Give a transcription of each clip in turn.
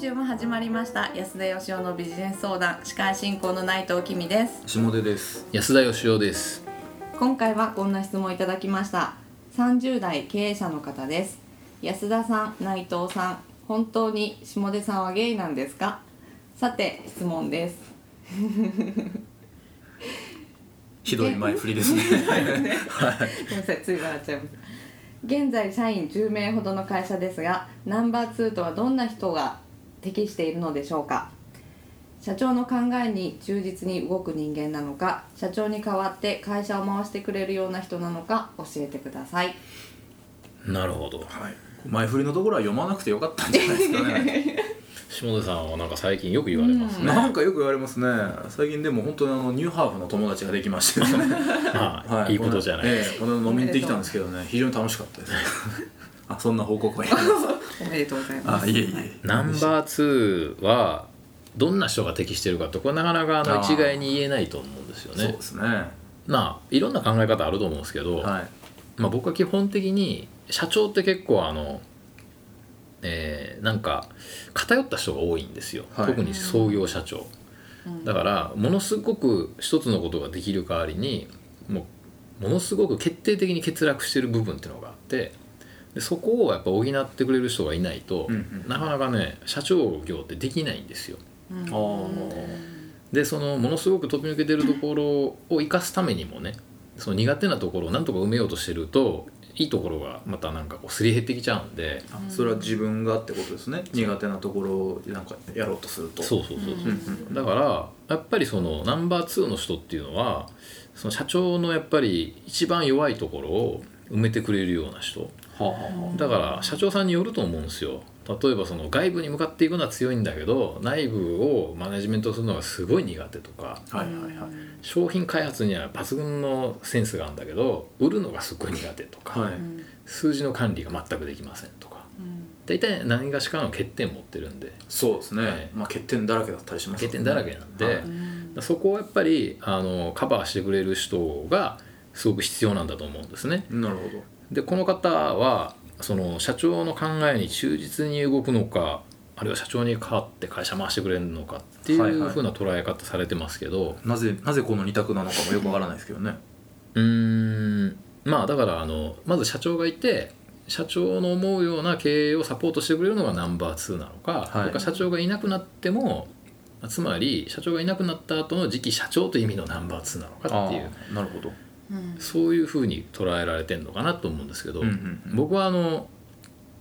週も始まりました。安田義雄のビジネス相談司会進行の内藤きみです。下出です。安田義雄です。今回はこんな質問をいただきました。30代経営者の方です。安田さん内藤さん本当に下出さんはゲイなんですか？さて質問です。ひどい前振りですね。ごめんなさいつい笑っちゃいます現在社員10名ほどの会社ですがナンバー2とはどんな人が適しているのでしょうか？社長の考えに忠実に動く人間なのか？社長に代わって会社を回してくれるような人なのか？教えてください。なるほど。はい。前振りのところは読まなくてよかったんじゃないですかね。下出さんはなんか最近よく言われますね、なんかよく言われますね。最近でも本当にあのニューハーフの友達ができまして、ね、はい、いいことじゃないです。ええこの飲みに行ってきたんですけどね。非常に楽しかったです あそんな報告はいい おめでとうございます。あいえいえ。ナンバー2はどんな人が適してるかってこれなかなかあの一概に言えないと思うんですよね。そうですね。まあいろんな考え方あると思うんですけど、はい。まあ、僕は基本的に社長って結構あのえーなんか偏った人が多いんですよ、はい。特に創業社長。うん。だからものすごく一つのことができる代わりにもうものすごく決定的に欠落してる部分っていうのがあってでそこをやっぱ補ってくれる人がいないと、うんうんなかなかね社長業ってできないんですよ。でそのものすごく飛び抜けてるところを生かすためにもねその苦手なところをなんとか埋めようとしてるといいところがまたなんかこうすり減ってきちゃうんであそれは自分がってことですね。苦手なところをなんかやろうとすると。そうそうそうそう、うんうんだからやっぱりそのナンバー2の人っていうのはその社長のやっぱり一番弱いところを埋めてくれるような人はあだから社長さんによると思うんですよ。例えばその外部に向かっていくのは強いんだけど内部をマネジメントするのがすごい苦手とかあはいはいはい。商品開発には抜群のセンスがあるんだけど売るのがすごい苦手とか、はい。うん数字の管理が全くできませんとか。うん。大体何がしかの欠点持ってるんで。そうですね、はい。まあ欠点だらけだったりします欠点だらけなんで、はい。うんそこをやっぱりあのカバーしてくれる人がすごく必要なんだと思うんですね。なるほどでこの方はその社長の考えに忠実に動くのかあるいは社長に代わって会社回してくれるのかっていはいはい。うふうな捉え方されてますけど、なぜなぜこの二択なのかもよくわからないですけどね。うーん。まあだからあのまず社長がいて社長の思うような経営をサポートしてくれるのがナンバー2なのか、はい。か社長がいなくなってもつまり社長がいなくなった後の次期社長という意味のナンバー2なのかっていう。なるほど。うんそういうふうに捉えられてるのかなと思うんですけど、うんうんうん。僕はあの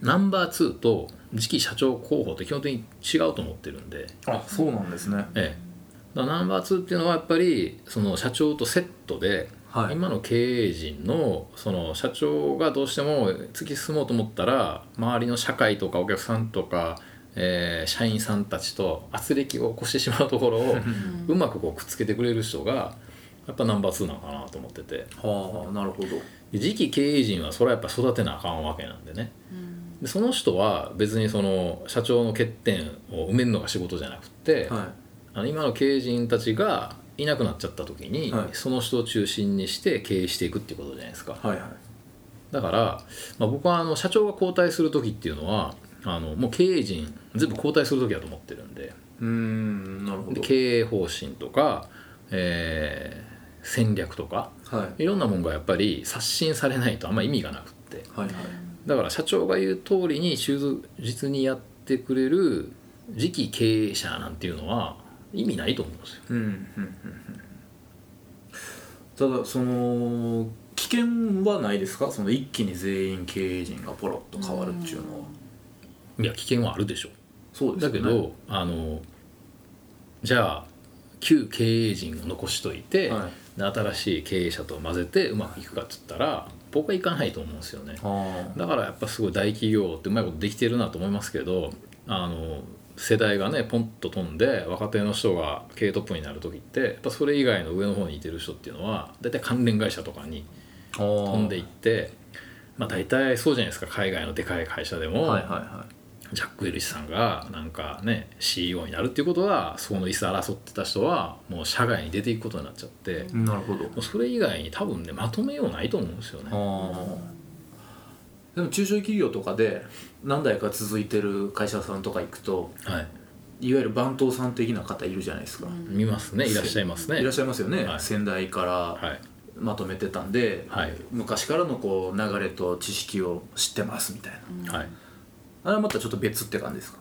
ナンバー2と次期社長候補って基本的に違うと思ってるんで、あそうなんですね。ええ、だナンバー2っていうのはやっぱりその社長とセットで、はい。今の経営陣のその社長がどうしても突き進もうと思ったら周りの社会とかお客さんとか、えー社員さんたちと圧力を起こしてしまうところをうまくこうくっつけてくれる人がやっぱナンバー2なのかなと思ってて。はあなるほど。で次期経営陣はそれはやっぱ育てなあかんわけなんでね。うん。でその人は別にその社長の欠点を埋めるのが仕事じゃなくて、はあの今の経営陣たちがいなくなっちゃった時に、はい。その人を中心にして経営していくっていうことじゃないですか。いはいはい。だから、まあ、僕はあの社長が交代する時っていうのはあのもう経営陣全部交代する時だと思ってるんで。うーんなるほど。で経営方針とか、えー戦略とかはい。いろんなものがやっぱり刷新されないとあんま意味がなくって。はいはい。だから社長が言う通りに忠実にやってくれる次期経営者なんていうのは意味ないと思うんですよ。うんうんうんうん。ただその危険はないですか？その一気に全員経営陣がポロッと変わるっていうのは。いや危険はあるでしょ。そうですよね。だけど、あのじゃあ旧経営陣を残しといて、はい。で新しい経営者と混ぜてうまくいくかっつったら僕はいかないと思うんですよね。あだからやっぱすごい大企業ってうまいことできてるなと思いますけどあの世代がねポンと飛んで若手の人が経営トップになる時ってやっぱそれ以外の上の方にいてる人っていうのは大体関連会社とかにあ飛飛んでいってまあ大体そうじゃないですか。海外のでかい会社でも、はいはいはジャック・ウェルシさんがなんかね CEO になるっていうことはそこの椅子争ってた人はもう社外に出ていくことになっちゃって、なるほど。うそれ以外に多分ねまとめようないと思うんですよね。ああでも中小企業とかで何代か続いてる会社さんとか行くとはい。いわゆる番頭さん的な方いるじゃないですか、見ますね。いらっしゃいますね。いらっしゃいますよね、はい。先代からはい。まとめてたんで、はい。昔からのこう流れと知識を知ってますみたいな、はいあれはまたちょっと別って感じですか？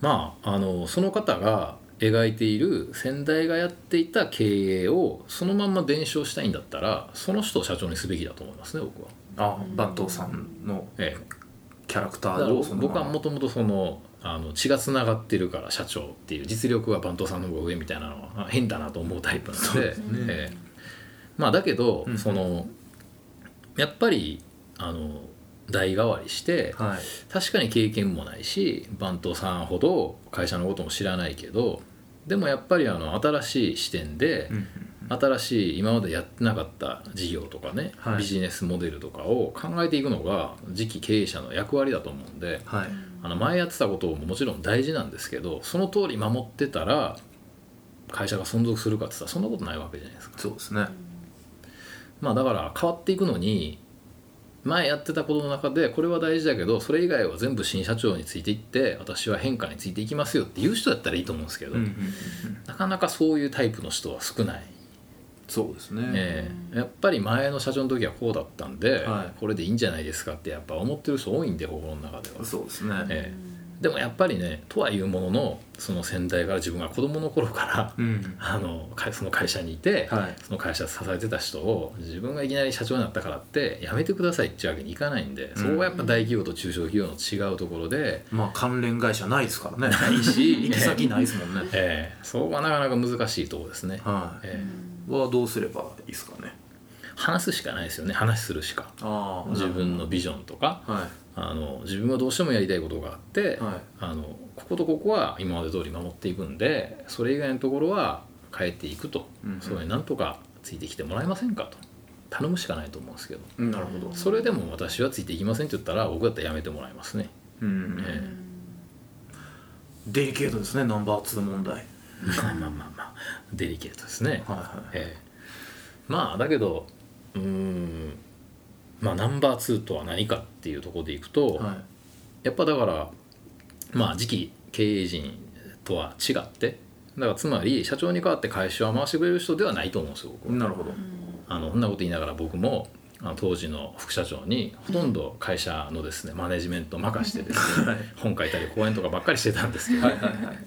まああのその方が描いている先代がやっていた経営をそのまんま伝承したいんだったらその人を社長にすべきだと思いますね僕は。あ番頭さんのええ。キャラクターを僕はまもともとそのあの血がつながってるから社長っていう実力は番頭さんの方が上みたいなのは変だなと思うタイプなので。ね。ええ。まあだけど、うん。そのやっぱりあの代替わりしてはい。確かに経験もないし番頭さんほど会社のことも知らないけどでもやっぱりあの新しい視点で、うん新しい今までやってなかった事業とかね、はい。ビジネスモデルとかを考えていくのが次期経営者の役割だと思うんではい。あの前やってたことももちろん大事なんですけどその通り守ってたら会社が存続するかって言ったらそんなことないわけじゃないですか。そうですね。まあだから変わっていくのに前やってたことの中でこれは大事だけどそれ以外は全部新社長についていって私は変化についていきますよっていう人だったらいいと思うんですけど、うんうんうん。なかなかそういうタイプの人は少ない、そうですね、ええ。やっぱり前の社長の時はこうだったんで、はい。これでいいんじゃないですかってやっぱ思ってる人多いんで心の中では。そうですね、ええでもやっぱりねとはいうもののその先代から自分が子供の頃からうん。あのかその会社にいて、はい。その会社支えてた人を自分がいきなり社長になったからってやめてくださいっていうわけにいかないんで、そこがやっぱ大企業と中小企業の違うところで、まあ関連会社ないですからね。ないし 行き先ないですもんね。ええ。そこがなかなか難しいところですね、はい、ええ。はどうすればいいですかね。話すしかないですよね。話するしか。自分のビジョンとか。はあの自分はどうしてもやりたいことがあって、いはい。あのこことここは今まで通り守っていくんでそれ以外のところは変えていくと、うんうん。それになんとかついてきてもらえませんかと。頼むしかないと思うんですけど。うんなるほど。それでも私はついていきませんって言ったら僕だったらやめてもらいますね、うんえデリケートですねナンバー2問題。えまあまあまあまあ。デリケートですね、はいはい。ええ。まあだけどうーんまあナンバー2とは何かっていうところでいくと、はやっぱだからまあ次期経営陣とは違ってだからつまり社長に代わって会社を回してくれる人ではないと思うんですよ僕は。いなるほど。あのそんなこと言いながら僕もあの当時の副社長にほとんど会社のですねマネジメントを任してですね はい。本書いたり講演とかばっかりしてたんですけど、はいはいはい。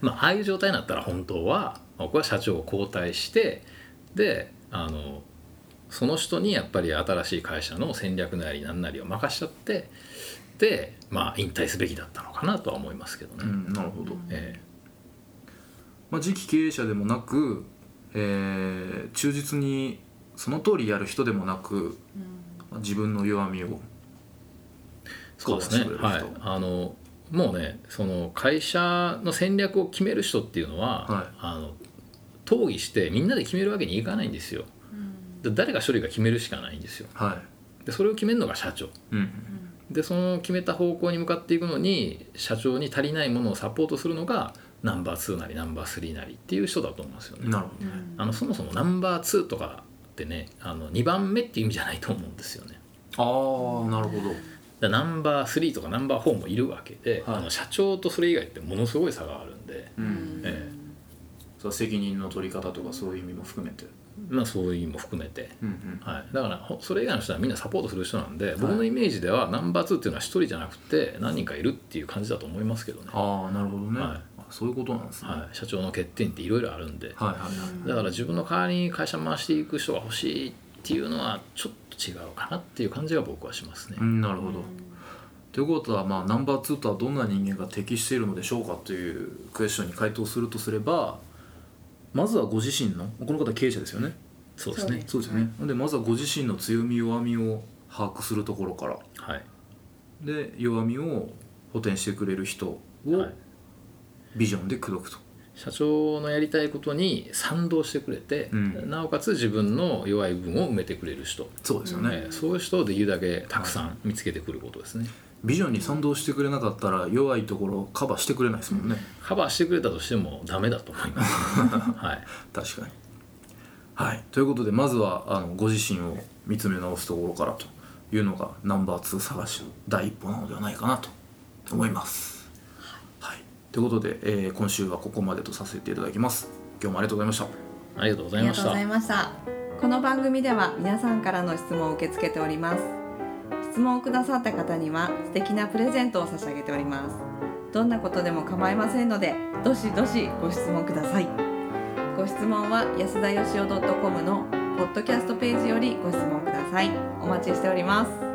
まあああいう状態になったら本当は僕は社長を交代してであのその人にやっぱり新しい会社の戦略なりなんなりを任しちゃってでまあ引退すべきだったのかなとは思いますけどね。うんなるほど、えまあ、次期経営者でもなく、えー忠実にその通りやる人でもなく、まあ自分の弱みをそうですね。はい。あのもうねその会社の戦略を決める人っていうのは、はい。あの討議してみんなで決めるわけにいかないんですよ。で誰が処理が決めるしかないんですよ。はでそれを決めるのが社長。い、うん、でその決めた方向に向かっていくのに社長に足りないものをサポートするのがナンバー2なりナンバー3なりっていう人だと思うんですよね。なるほどね、あのそもそもナンバー2とかってねあの2番目っていう意味じゃないと思うんですよね。ああなるほど。ナンバー3とかナンバー4もいるわけで、はい。あの社長とそれ以外ってものすごい差があるんで、うん。えそう責任の取り方とかそういう意味も含めて、えまあ、そういう意味も含めて、うんうん。はい、だからほそれ以外の人はみんなサポートする人なんで、僕のイメージではナンバー2っていうのは1人じゃなくて何人かいるっていう感じだと思いますけどね、ああなるほどね、はい。あそういうことなんですね、はい、社長の欠点っていろいろあるんで、はいはいはいだから自分の代わりに会社回していく人が欲しいっていうのはちょっと違うかなっていう感じが僕はしますね。うんなるほど、ということは、まあ、ナンバー2とはどんな人間が適しているのでしょうかというクエスチョンに回答するとすればまずはご自身のこの方経営者ですよね。そうですね。そうですよね、でまずはご自身の強み弱みを把握するところから。はい。で弱みを補填してくれる人をはい。ビジョンで口説くと、社長のやりたいことに賛同してくれて、うんなおかつ自分の弱い部分を埋めてくれる人、そうですよね、えーそういう人をできるだけたくさん見つけてくることですね。ビジョンに賛同してくれなかったら弱いところをカバーしてくれないですもんね、カバーしてくれたとしてもダメだと思います。はい。確かにはいということでまずはあのご自身を見つめ直すところからというのがナンバー2探しの第一歩なのではないかなと思います。はい、ということで、えー今週はここまでとさせていただきます。今日もありがとうございました。ありがとうございました。ありがとうございました。この番組では皆さんからの質問を受け付けております。質問をくださった方には素敵なプレゼントを差し上げております。どんなことでも構いませんのでどしどしご質問ください。ご質問は安田よしお .com のポッドキャストページよりご質問ください。お待ちしております